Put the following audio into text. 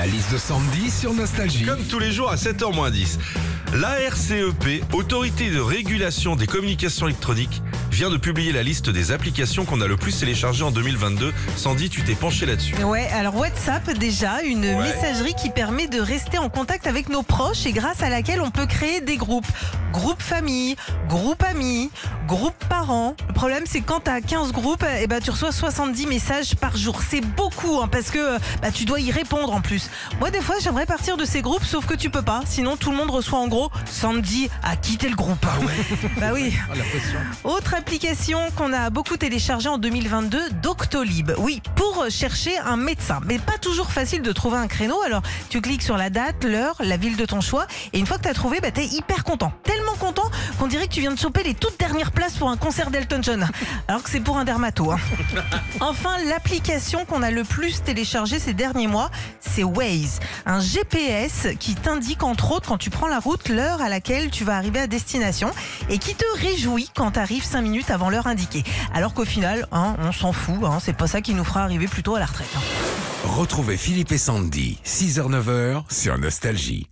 La liste de Sandy sur Nostalgie. Comme tous les jours à 7h 10. L'ARCEP, Autorité de régulation des communications électroniques, vient de publier la liste des applications qu'on a le plus téléchargées en 2022. Sandy, tu t'es penché là-dessus. Ouais, alors WhatsApp déjà, une Ouais. messagerie qui permet de rester en contact avec nos proches et grâce à laquelle on peut créer des groupes. Groupe famille, groupe amis, groupe parents. Le problème c'est que quand tu as 15 groupes, eh ben, tu reçois 70 messages par jour. C'est beaucoup hein, parce que bah, tu dois y répondre en plus. Moi des fois j'aimerais partir de ces groupes sauf que tu peux pas. Sinon tout le monde reçoit en gros Sandy a quitté le groupe. bah oui. Autre application qu'on a beaucoup téléchargée en 2022, Doctolib. Oui, pour chercher un médecin. Mais pas toujours facile de trouver un créneau. Alors, tu cliques sur la date, l'heure, la ville de ton choix. Et une fois que tu as trouvé, bah, tu es hyper content. Tellement content qu'on dirait que tu viens de choper les toutes dernières places pour un concert d'Elton John. Alors que c'est pour un dermato. hein. Enfin, l'application qu'on a le plus téléchargée ces derniers mois, c'est Waze. Un GPS qui t'indique entre autres quand tu prends la route l'heure à laquelle tu vas arriver à destination et qui te réjouit quand tu arrives 5 minutes avant l'heure indiquée. Alors qu'au final, hein, on s'en fout, hein, c'est pas ça qui nous fera arriver plutôt à la retraite. hein. Retrouvez Philippe et Sandy, 6h-9h sur Nostalgie.